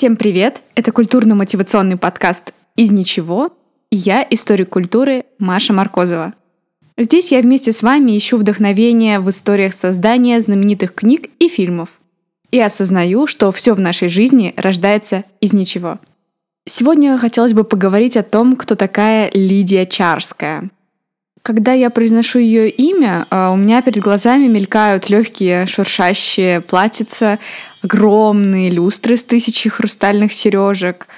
Всем привет! Это культурно-мотивационный подкаст «Из ничего» и я, историк культуры Маша Маркозова. Здесь я вместе с вами ищу вдохновение в историях создания знаменитых книг и фильмов. И осознаю, что все в нашей жизни рождается из ничего. Сегодня хотелось бы поговорить о том, кто такая Лидия Чарская. Когда я произношу ее имя, а, у меня перед глазами мелькают легкие шуршащие платьица, огромные люстры с тысячей хрустальных сережек,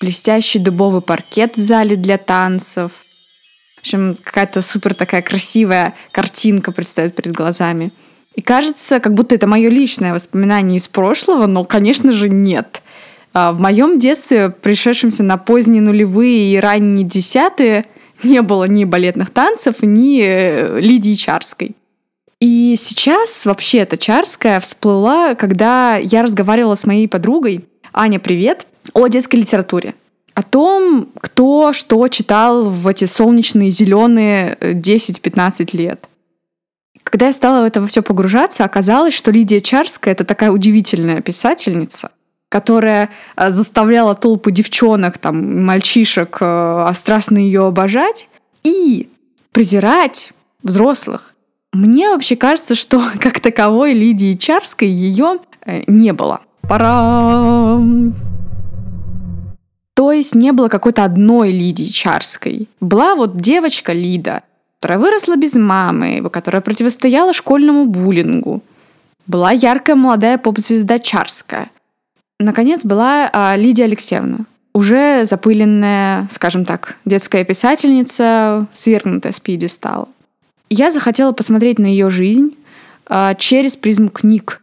блестящий дубовый паркет в зале для танцев. В общем, какая-то супер такая красивая картинка предстает перед глазами. И кажется, как будто это мое личное воспоминание из прошлого, но, конечно же, нет. А, в моем детстве, пришедшемся на поздние нулевые и ранние десятые, не было ни балетных танцев, ни э, Лидии Чарской. И сейчас вообще эта Чарская всплыла, когда я разговаривала с моей подругой. Аня, привет! О детской литературе. О том, кто что читал в эти солнечные, зеленые 10-15 э, лет. Когда я стала в это все погружаться, оказалось, что Лидия Чарская — это такая удивительная писательница, которая э, заставляла толпу девчонок, там, мальчишек э, страстно ее обожать и презирать взрослых. Мне вообще кажется, что как таковой Лидии Чарской ее э, не было. Пора. То есть не было какой-то одной Лидии Чарской. Была вот девочка Лида, которая выросла без мамы, которая противостояла школьному буллингу. Была яркая молодая поп-звезда Чарская, Наконец была а, Лидия Алексеевна, уже запыленная, скажем так, детская писательница, свергнутая с пьедестала. Я захотела посмотреть на ее жизнь а, через призму книг.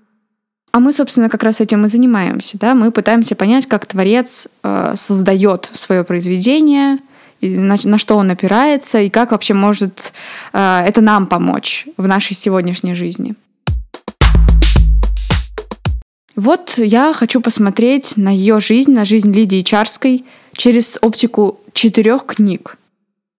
А мы, собственно, как раз этим и занимаемся. Да? Мы пытаемся понять, как творец а, создает свое произведение, на, на что он опирается, и как вообще может а, это нам помочь в нашей сегодняшней жизни. Вот я хочу посмотреть на ее жизнь, на жизнь Лидии Чарской через оптику четырех книг.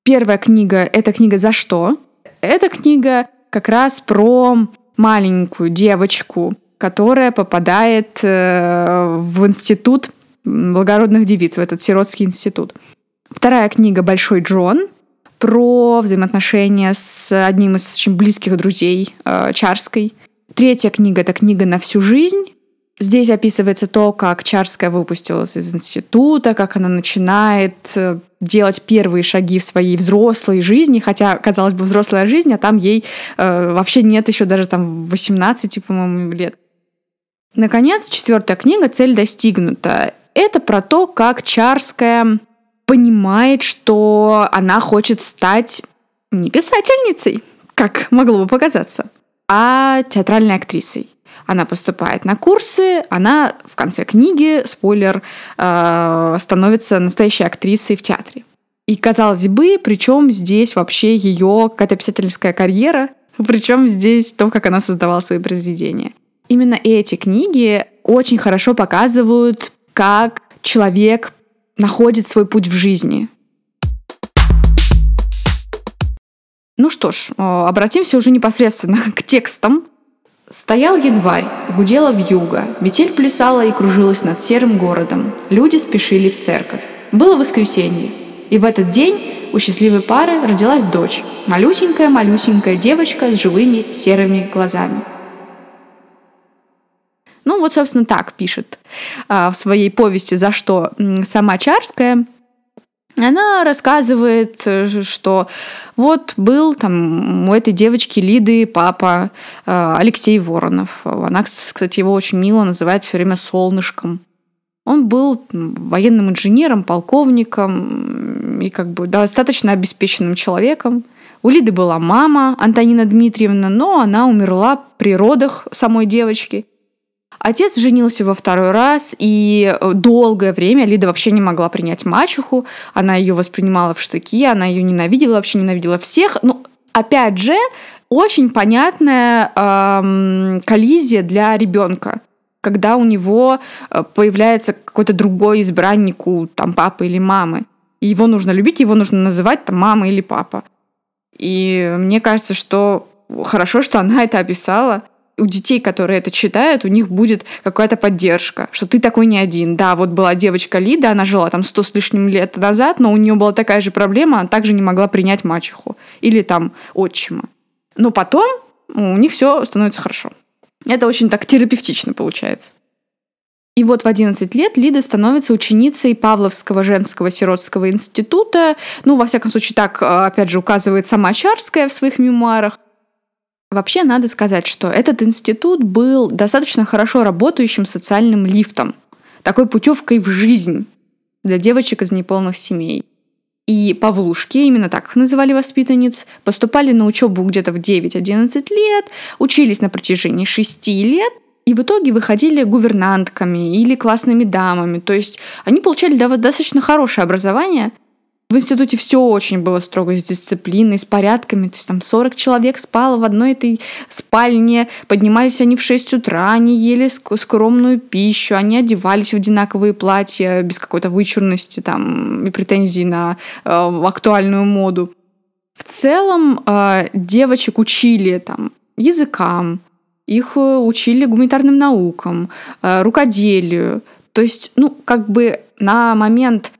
Первая книга — это книга «За что?». Эта книга как раз про маленькую девочку, которая попадает э, в институт благородных девиц, в этот сиротский институт. Вторая книга «Большой Джон» про взаимоотношения с одним из очень близких друзей э, Чарской. Третья книга — это книга «На всю жизнь», Здесь описывается то, как Чарская выпустилась из института, как она начинает э, делать первые шаги в своей взрослой жизни, хотя, казалось бы, взрослая жизнь, а там ей э, вообще нет еще даже там 18, по-моему, лет. Наконец, четвертая книга «Цель достигнута». Это про то, как Чарская понимает, что она хочет стать не писательницей, как могло бы показаться, а театральной актрисой. Она поступает на курсы, она в конце книги, спойлер, э, становится настоящей актрисой в театре. И казалось бы, причем здесь вообще ее какая-то писательская карьера, причем здесь то, как она создавала свои произведения. Именно эти книги очень хорошо показывают, как человек находит свой путь в жизни. Ну что ж, э, обратимся уже непосредственно к текстам Стоял январь, гудела вьюга, метель плясала и кружилась над серым городом. Люди спешили в церковь. Было воскресенье, и в этот день у счастливой пары родилась дочь, малюсенькая-малюсенькая девочка с живыми серыми глазами. Ну вот, собственно, так пишет а, в своей повести «За что» сама Чарская. Она рассказывает, э, что вот был там у этой девочки Лиды папа э, Алексей Воронов. Она, кстати, его очень мило называет все время солнышком. Он был военным инженером, полковником и как бы достаточно обеспеченным человеком. У Лиды была мама Антонина Дмитриевна, но она умерла при родах самой девочки – Отец женился во второй раз, и э, долгое время Лида вообще не могла принять мачеху. Она ее воспринимала в штыки, она ее ненавидела, вообще ненавидела всех. Но опять же, очень понятная эм, коллизия для ребенка когда у него э, появляется какой-то другой избранник у там, папы или мамы. И его нужно любить, его нужно называть там, мама или папа. И мне кажется, что хорошо, что она это описала, у детей, которые это читают, у них будет какая-то поддержка, что ты такой не один. Да, вот была девочка Лида, она жила там сто с лишним лет назад, но у нее была такая же проблема, она также не могла принять мачеху или там отчима. Но потом у них все становится хорошо. Это очень так терапевтично получается. И вот в 11 лет Лида становится ученицей Павловского женского сиротского института. Ну, во всяком случае, так, опять же, указывает сама Чарская в своих мемуарах. Вообще надо сказать, что этот институт был достаточно хорошо работающим социальным лифтом, такой путевкой в жизнь для девочек из неполных семей. И Павлушки, именно так их называли воспитанниц, поступали на учебу где-то в 9-11 лет, учились на протяжении 6 лет, и в итоге выходили гувернантками или классными дамами. То есть они получали достаточно хорошее образование – в институте все очень было строго с дисциплиной, с порядками. То есть там 40 человек спало в одной этой спальне, поднимались они в 6 утра, они ели скромную пищу, они одевались в одинаковые платья без какой-то вычурности там, и претензий на э, актуальную моду. В целом э, девочек учили там, языкам, их э, учили гуманитарным наукам, э, рукоделию. То есть, ну, как бы на момент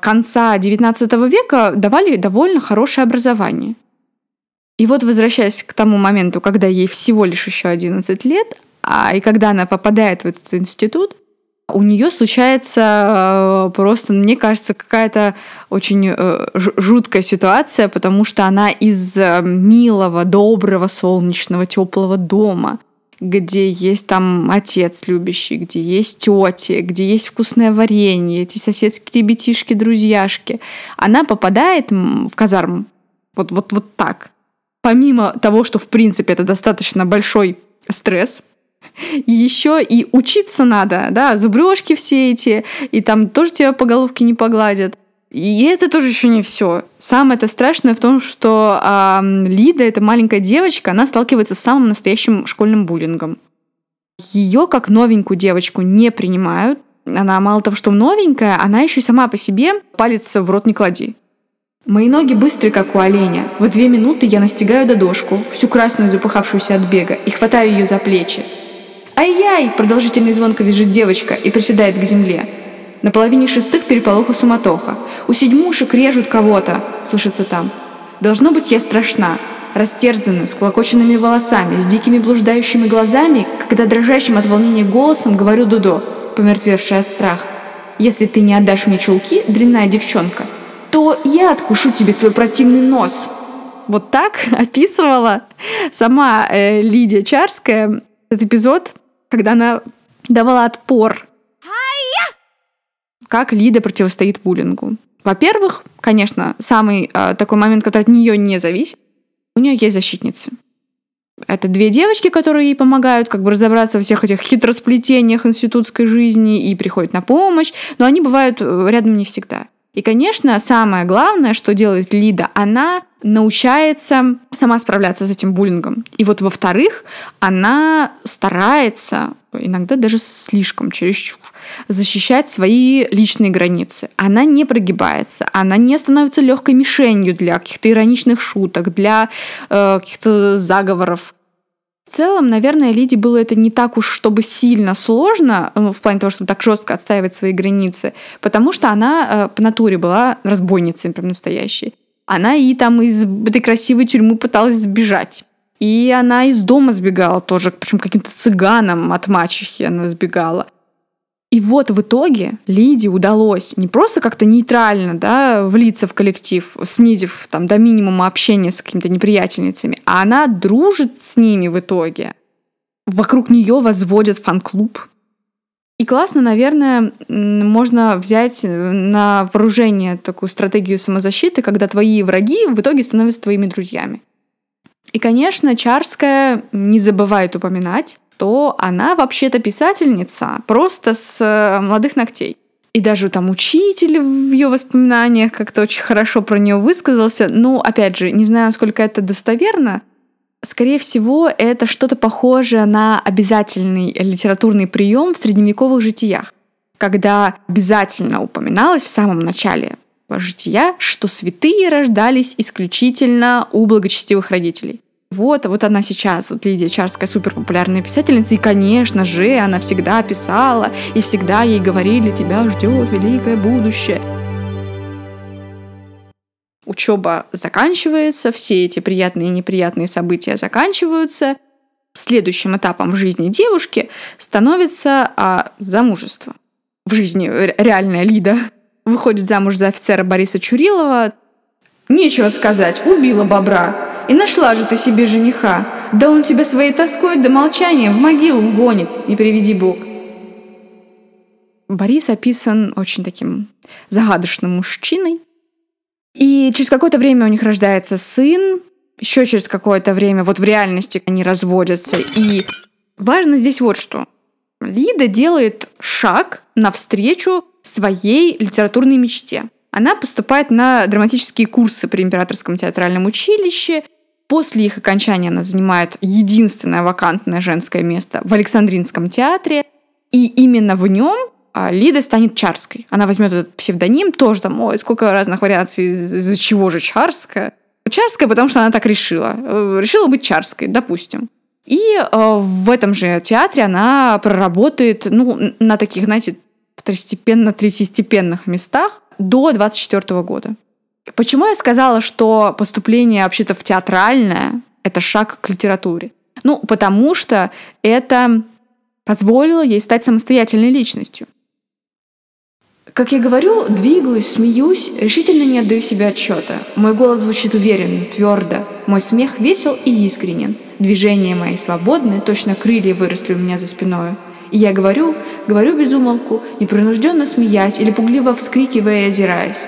конца XIX века давали довольно хорошее образование. И вот возвращаясь к тому моменту, когда ей всего лишь еще 11 лет, а и когда она попадает в этот институт, у нее случается э, просто, мне кажется, какая-то очень э, жуткая ситуация, потому что она из э, милого, доброго, солнечного, теплого дома – где есть там отец любящий, где есть тети, где есть вкусное варенье, эти соседские ребятишки, друзьяшки. Она попадает в казарму. Вот, вот, вот так. Помимо того, что в принципе это достаточно большой стресс, еще и учиться надо, да, зубрежки все эти, и там тоже тебя по головке не погладят. И это тоже еще не все. Самое это страшное в том, что э, Лида, эта маленькая девочка, она сталкивается с самым настоящим школьным буллингом. Ее как новенькую девочку не принимают. Она мало того, что новенькая, она еще и сама по себе палец в рот не клади. Мои ноги быстрые, как у оленя. В две минуты я настигаю додошку, всю красную запыхавшуюся от бега, и хватаю ее за плечи. «Ай-яй!» – продолжительный звонко визжит девочка и приседает к земле. На половине шестых переполох и суматоха. У седьмушек режут кого-то, слышится там. Должно быть, я страшна. Растерзана, с клокоченными волосами, с дикими блуждающими глазами, когда дрожащим от волнения голосом говорю Дудо, помертвевшая от страха. Если ты не отдашь мне чулки, дрянная девчонка, то я откушу тебе твой противный нос. Вот так описывала сама э, Лидия Чарская этот эпизод, когда она давала отпор как Лида противостоит буллингу. Во-первых, конечно, самый э, такой момент, который от нее не зависит, у нее есть защитницы. Это две девочки, которые ей помогают как бы разобраться во всех этих хитросплетениях институтской жизни и приходят на помощь, но они бывают э, рядом не всегда. И, конечно, самое главное, что делает Лида, она научается сама справляться с этим буллингом. И вот, во-вторых, она старается, иногда даже слишком, чересчур, защищать свои личные границы. Она не прогибается, она не становится легкой мишенью для каких-то ироничных шуток, для э, каких-то заговоров. В целом, наверное, Лиде было это не так уж, чтобы сильно сложно, ну, в плане того, чтобы так жестко отстаивать свои границы, потому что она э, по натуре была разбойницей прям настоящей. Она и там из этой красивой тюрьмы пыталась сбежать. И она из дома сбегала тоже, причем каким-то цыганом от мачехи она сбегала. И вот в итоге Лиде удалось не просто как-то нейтрально да, влиться в коллектив, снизив там, до минимума общения с какими-то неприятельницами, а она дружит с ними в итоге. Вокруг нее возводят фан-клуб. И классно, наверное, можно взять на вооружение такую стратегию самозащиты, когда твои враги в итоге становятся твоими друзьями. И, конечно, Чарская не забывает упоминать, что она вообще-то писательница, просто с э, молодых ногтей. И даже там учитель в ее воспоминаниях как-то очень хорошо про нее высказался. Но, опять же, не знаю, насколько это достоверно. Скорее всего, это что-то похожее на обязательный литературный прием в средневековых житиях, когда обязательно упоминалось в самом начале жития, что святые рождались исключительно у благочестивых родителей. Вот, вот она сейчас, вот Лидия Чарская, супер популярная писательница, и, конечно же, она всегда писала, и всегда ей говорили, тебя ждет великое будущее. Учеба заканчивается, все эти приятные и неприятные события заканчиваются. Следующим этапом в жизни девушки становится а, замужество. В жизни реальная Лида выходит замуж за офицера Бориса Чурилова. Нечего сказать, убила бобра. И нашла же ты себе жениха. Да он тебя своей тоской до молчания в могилу гонит, не приведи Бог. Борис описан очень таким загадочным мужчиной. И через какое-то время у них рождается сын, еще через какое-то время вот в реальности они разводятся. И важно здесь вот что. Лида делает шаг навстречу своей литературной мечте. Она поступает на драматические курсы при Императорском театральном училище. После их окончания она занимает единственное вакантное женское место в Александринском театре. И именно в нем а, Лида станет Чарской. Она возьмет этот псевдоним, тоже там, ой, сколько разных вариаций, из-за чего же Чарская. Чарская, потому что она так решила. Э, решила быть Чарской, допустим. И э, в этом же театре она проработает, ну, на таких, знаете, второстепенно-третьестепенных местах до 24 года. Почему я сказала, что поступление вообще-то в театральное — это шаг к литературе? Ну, потому что это позволило ей стать самостоятельной личностью. Как я говорю, двигаюсь, смеюсь, решительно не отдаю себе отчета. Мой голос звучит уверенно, твердо. Мой смех весел и искренен. Движения мои свободны, точно крылья выросли у меня за спиной. И я говорю, говорю без умолку, непринужденно смеясь или пугливо вскрикивая и озираясь.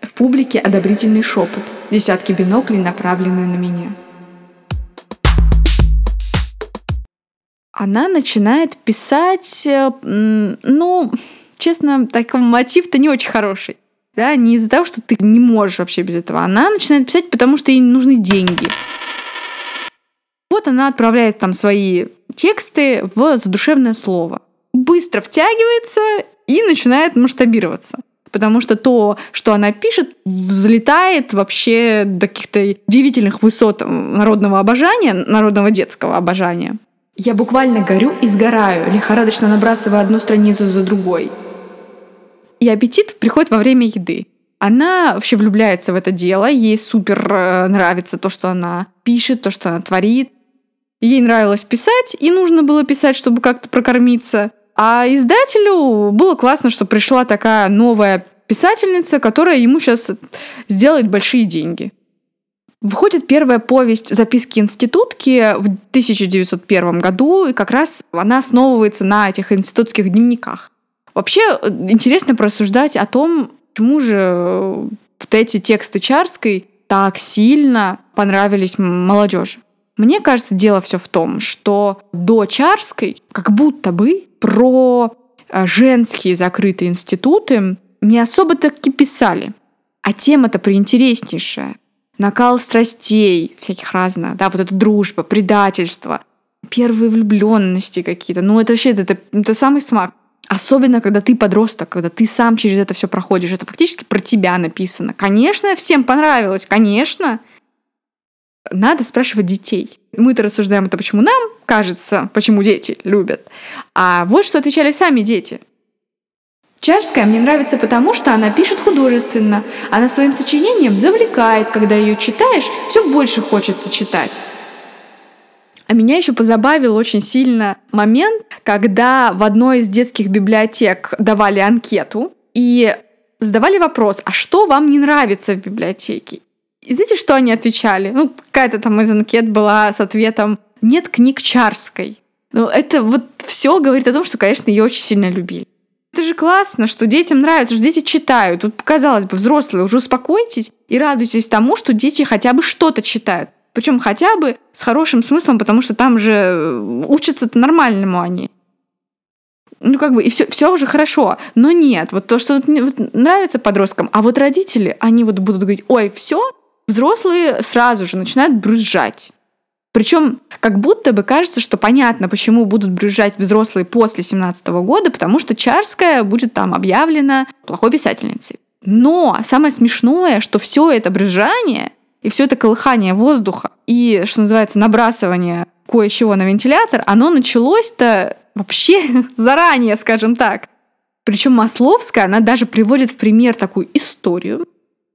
В публике одобрительный шепот, десятки биноклей направлены на меня. Она начинает писать, э, ну, честно, такой мотив-то не очень хороший. Да, не из-за того, что ты не можешь вообще без этого. Она начинает писать, потому что ей нужны деньги. Вот она отправляет там свои тексты в задушевное слово. Быстро втягивается и начинает масштабироваться. Потому что то, что она пишет, взлетает вообще до каких-то удивительных высот народного обожания, народного детского обожания. Я буквально горю и сгораю, лихорадочно набрасывая одну страницу за другой. И аппетит приходит во время еды. Она вообще влюбляется в это дело, ей супер э, нравится то, что она пишет, то, что она творит. Ей нравилось писать, и нужно было писать, чтобы как-то прокормиться. А издателю было классно, что пришла такая новая писательница, которая ему сейчас сделает большие деньги. Выходит первая повесть «Записки институтки» в 1901 году, и как раз она основывается на этих институтских дневниках. Вообще э, интересно просуждать о том, почему же э, вот эти тексты Чарской так сильно понравились молодежи. Мне кажется, дело все в том, что до Чарской как будто бы про э, женские закрытые институты не особо таки писали. А тема-то приинтереснейшая. Накал страстей всяких разных, да, вот эта дружба, предательство, первые влюбленности какие-то. Ну, это вообще это, это самый смак. Особенно, когда ты подросток, когда ты сам через это все проходишь. Это фактически про тебя написано. Конечно, всем понравилось, конечно. Надо спрашивать детей. Мы-то рассуждаем это, почему нам кажется, почему дети любят. А вот что отвечали сами дети. Чарская мне нравится потому, что она пишет художественно. Она своим сочинением завлекает. Когда ее читаешь, все больше хочется читать. А меня еще позабавил очень сильно момент, когда в одной из детских библиотек давали анкету и задавали вопрос, а что вам не нравится в библиотеке? И знаете, что они отвечали? Ну, какая-то там из анкет была с ответом «нет книг Чарской». Ну, это вот все говорит о том, что, конечно, ее очень сильно любили. Это же классно, что детям нравится, что дети читают. Тут, казалось бы, взрослые, уже успокойтесь и радуйтесь тому, что дети хотя бы что-то читают. Причем хотя бы с хорошим смыслом, потому что там же э, учатся-то нормальному они. Ну, как бы, и все, все уже хорошо. Но нет, вот то, что вот, вот нравится подросткам, а вот родители, они вот будут говорить, ой, все, взрослые сразу же начинают брюзжать. Причем как будто бы кажется, что понятно, почему будут брюзжать взрослые после 17 года, потому что Чарская будет там объявлена плохой писательницей. Но самое смешное, что все это брюзжание И все это колыхание воздуха и, что называется, набрасывание кое-чего на вентилятор, оно началось-то вообще заранее, скажем так. Причем Масловская, она даже приводит в пример такую историю.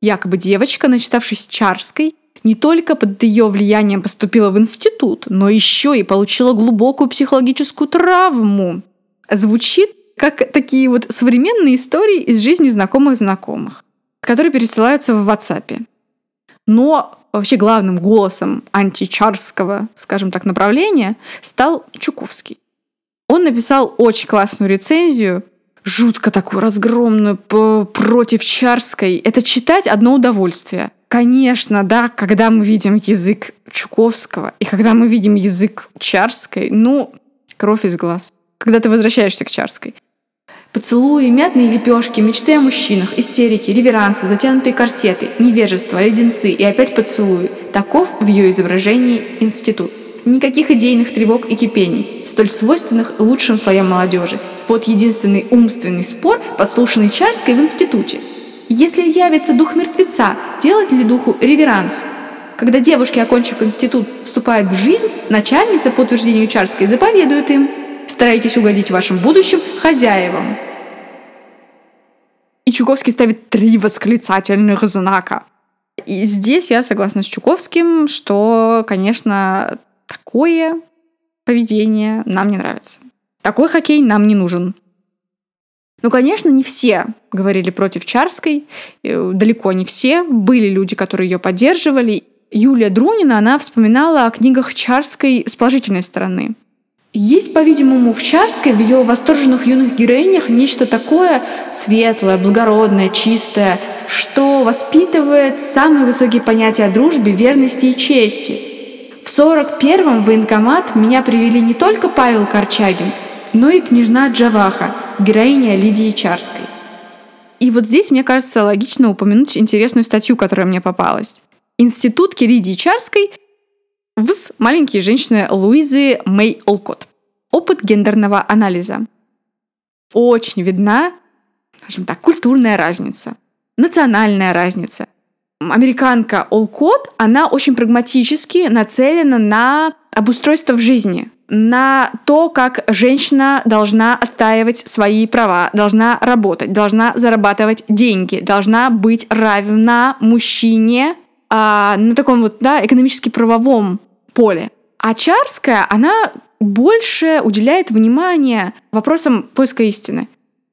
Якобы девочка, начитавшись Чарской, не только под ее влиянием поступила в институт, но еще и получила глубокую психологическую травму. Звучит как такие вот современные истории из жизни знакомых знакомых, которые пересылаются в WhatsApp. Но вообще главным голосом античарского, скажем так, направления стал Чуковский. Он написал очень классную рецензию, жутко такую разгромную, против Чарской. Это читать одно удовольствие. Конечно, да, когда мы видим язык Чуковского и когда мы видим язык Чарской, ну, кровь из глаз. Когда ты возвращаешься к Чарской. Поцелуи, мятные лепешки, мечты о мужчинах, истерики, реверансы, затянутые корсеты, невежество, леденцы и опять поцелуи. Таков в ее изображении институт. Никаких идейных тревог и кипений, столь свойственных лучшим слоям молодежи. Вот единственный умственный спор, подслушанный Чарской в институте. Если явится дух мертвеца, делать ли духу реверанс? Когда девушки, окончив институт, вступают в жизнь, начальница, по утверждению Чарской, заповедует им «Старайтесь угодить вашим будущим хозяевам». И Чуковский ставит три восклицательных знака. И здесь я согласна с Чуковским, что, конечно, такое поведение нам не нравится. Такой хоккей нам не нужен. Ну, конечно, не все говорили против Чарской, э, далеко не все. Были люди, которые ее поддерживали. Юлия Друнина, она вспоминала о книгах Чарской с положительной стороны. Есть, по-видимому, в Чарской, в ее восторженных юных героинях нечто такое светлое, благородное, чистое, что воспитывает самые высокие понятия о дружбе, верности и чести. В 41-м в военкомат меня привели не только Павел Корчагин, но и княжна Джаваха, героиня Лидии Чарской. И вот здесь, мне кажется, логично упомянуть интересную статью, которая мне попалась. Институт Лидии Чарской ВЗ «Маленькие женщины» Луизы Мэй Олкот. Опыт гендерного анализа. Очень видна, скажем так, культурная разница, национальная разница. Американка Олкот, она очень прагматически нацелена на обустройство в жизни, на то, как женщина должна отстаивать свои права, должна работать, должна зарабатывать деньги, должна быть равна мужчине а, на таком вот да, экономически правовом поле. А Чарская, она больше уделяет внимание вопросам поиска истины.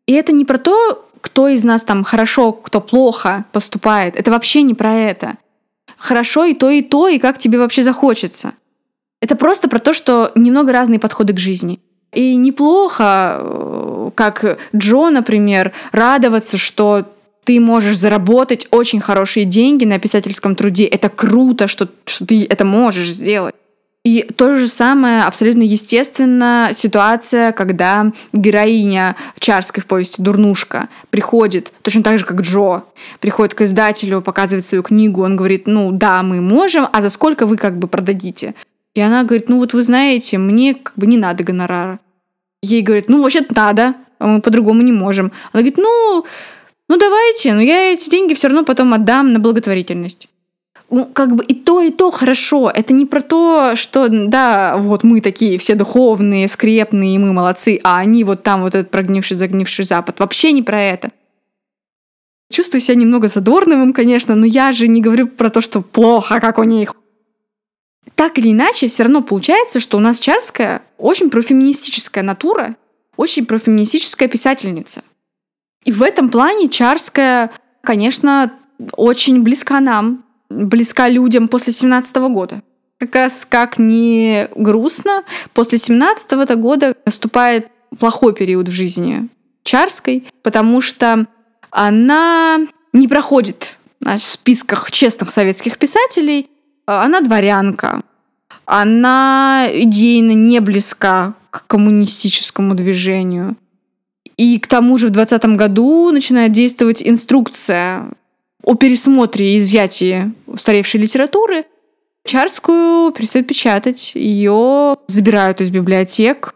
И это не про то, кто из нас там хорошо, кто плохо поступает. Это вообще не про это. Хорошо и то, и то, и как тебе вообще захочется. Это просто про то, что немного разные подходы к жизни. И неплохо, э, как Джо, например, радоваться, что ты можешь заработать очень хорошие деньги на писательском труде. Это круто, что, что ты это можешь сделать. И то же самое абсолютно естественно ситуация, когда героиня Чарской в повести «Дурнушка» приходит, точно так же, как Джо, приходит к издателю, показывает свою книгу, он говорит, ну да, мы можем, а за сколько вы как бы продадите? И она говорит, ну вот вы знаете, мне как бы не надо гонорара. Ей говорит, ну вообще-то надо, а мы по-другому не можем. Она говорит, ну, ну давайте, но я эти деньги все равно потом отдам на благотворительность. Ну, как бы и то, и то хорошо. Это не про то, что, да, вот мы такие все духовные, скрепные, и мы молодцы, а они вот там вот этот прогнивший, загнивший Запад. Вообще не про это. Чувствую себя немного задорновым, конечно, но я же не говорю про то, что плохо, как у них так или иначе, все равно получается, что у нас Чарская очень профеминистическая натура, очень профеминистическая писательница. И в этом плане Чарская, конечно, очень близка нам, близка людям после 17 года. Как раз как не грустно, после 17 -го года наступает плохой период в жизни Чарской, потому что она не проходит в списках честных советских писателей, она дворянка. Она идейно не близка к коммунистическому движению. И к тому же в 2020 году начинает действовать инструкция о пересмотре и изъятии устаревшей литературы. Чарскую перестают печатать, ее забирают из библиотек.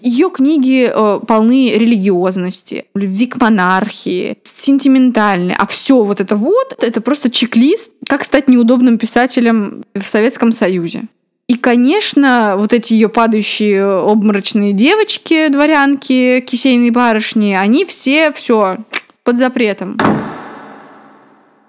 Ее книги э, полны религиозности, любви к монархии, сентиментальные. А все вот это вот, это просто чек-лист, как стать неудобным писателем в Советском Союзе. И, конечно, вот эти ее падающие обморочные девочки, дворянки, кисейные барышни, они все все под запретом.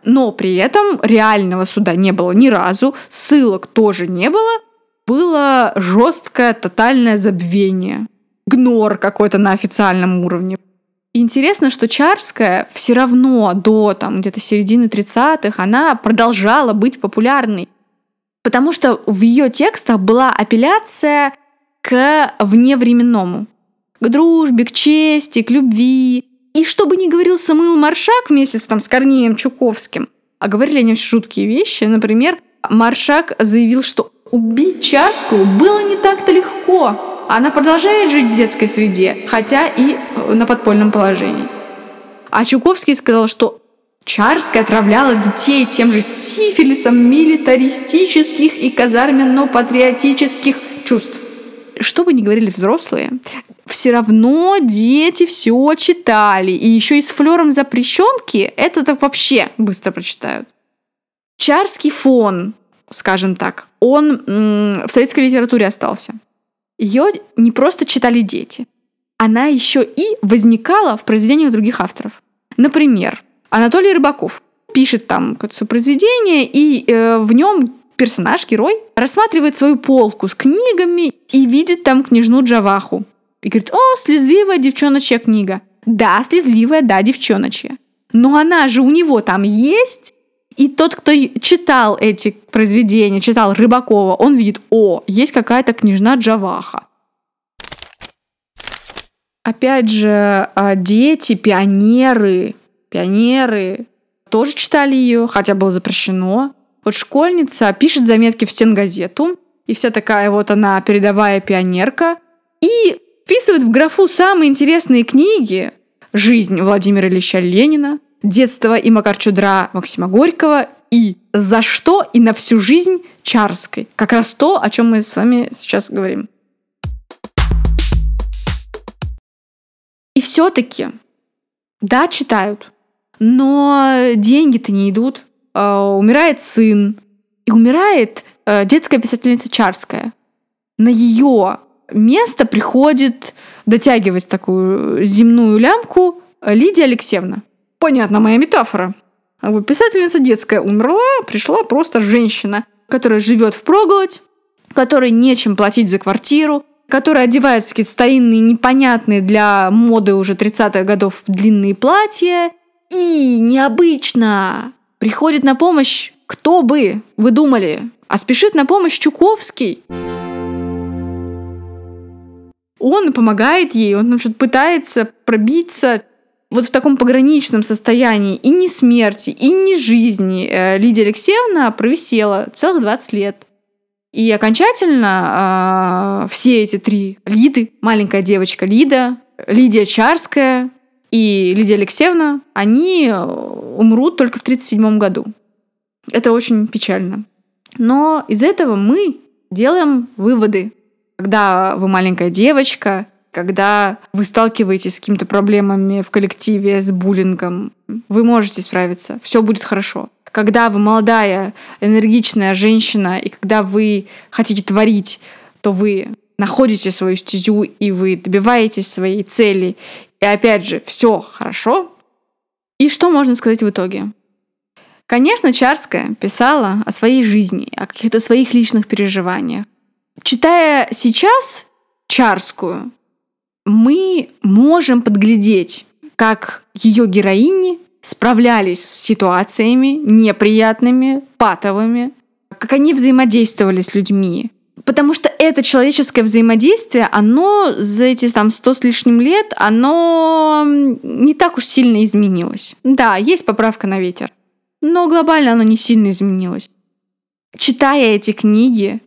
Но при этом реального суда не было ни разу, ссылок тоже не было. Было жесткое тотальное забвение. Гнор какой-то на официальном уровне. интересно, что Чарская все равно до там, где-то середины 30-х она продолжала быть популярной. Потому что в ее текстах была апелляция к вневременному. К дружбе, к чести, к любви. И что бы ни говорил Самуил Маршак вместе с, там, с Корнеем Чуковским, а говорили они жуткие вещи. Например, Маршак заявил, что убить Чарскую было не так-то легко. Она продолжает жить в детской среде, хотя и на подпольном положении. А Чуковский сказал, что Чарская отравляла детей тем же сифилисом милитаристических и казарменно-патриотических чувств. Что бы ни говорили взрослые, все равно дети все читали. И еще и с флером запрещенки это так вообще быстро прочитают. Чарский фон, скажем так, он в советской литературе остался. Ее не просто читали дети, она еще и возникала в произведениях других авторов. Например, Анатолий Рыбаков пишет там какое-то произведение, и э, в нем персонаж, герой, рассматривает свою полку с книгами и видит там княжну Джаваху. И говорит, о, слезливая девчоночья книга. Да, слезливая, да, девчоночья. Но она же у него там есть. И тот, кто читал эти произведения, читал Рыбакова, он видит, о, есть какая-то княжна Джаваха. Опять же, а, дети, пионеры, пионеры тоже читали ее, хотя было запрещено. Вот школьница пишет заметки в стенгазету, и вся такая вот она передовая пионерка, и вписывает в графу самые интересные книги «Жизнь Владимира Ильича Ленина», «Детство и Макарчудра Максима Горького» и «За что и на всю жизнь Чарской». Как раз то, о чем мы с вами сейчас говорим. И все-таки, да, читают, но деньги-то не идут. Uh, умирает сын, и умирает детская писательница Чарская. На ее место приходит дотягивать такую земную лямку Лидия Алексеевна. Понятно, моя метафора. Писательница детская умерла, пришла просто женщина, которая живет в проголодь, которой нечем платить за квартиру, которая одевается в какие-то старинные, непонятные для моды уже 30-х годов длинные платья – и необычно приходит на помощь кто бы, вы думали, а спешит на помощь Чуковский. Он помогает ей, он значит, пытается пробиться вот в таком пограничном состоянии и не смерти, и не жизни. Э, Лидия Алексеевна провисела целых 20 лет. И окончательно э, все эти три Лиды, маленькая девочка Лида, Лидия Чарская и Лидия Алексеевна, они э, умрут только в 1937 году. Это очень печально. Но из этого мы делаем выводы. Когда вы маленькая девочка, когда вы сталкиваетесь с какими-то проблемами в коллективе, с буллингом, вы можете справиться, все будет хорошо. Когда вы молодая, энергичная женщина, и когда вы хотите творить, то вы находите свою стезю, и вы добиваетесь своей цели, и опять же, все хорошо. И что можно сказать в итоге? Конечно, Чарская писала о своей жизни, о каких-то своих личных переживаниях. Читая сейчас Чарскую, мы можем подглядеть, как ее героини справлялись с ситуациями неприятными, патовыми, как они взаимодействовали с людьми, Потому что это человеческое взаимодействие, оно за эти там сто с лишним лет, оно не так уж сильно изменилось. Да, есть поправка на ветер, но глобально оно не сильно изменилось. Читая эти книги,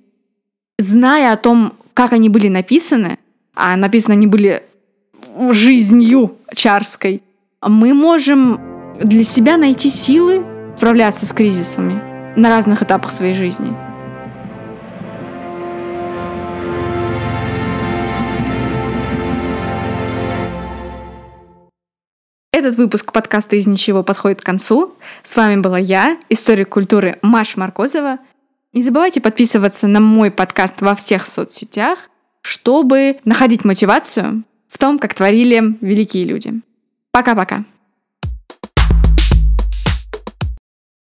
зная о том, как они были написаны, а написаны они были жизнью чарской, мы можем для себя найти силы справляться с кризисами на разных этапах своей жизни. Этот выпуск подкаста «Из ничего» подходит к концу. С вами была я, историк культуры Маша Маркозова. Не забывайте подписываться на мой подкаст во всех соцсетях, чтобы находить мотивацию в том, как творили великие люди. Пока-пока.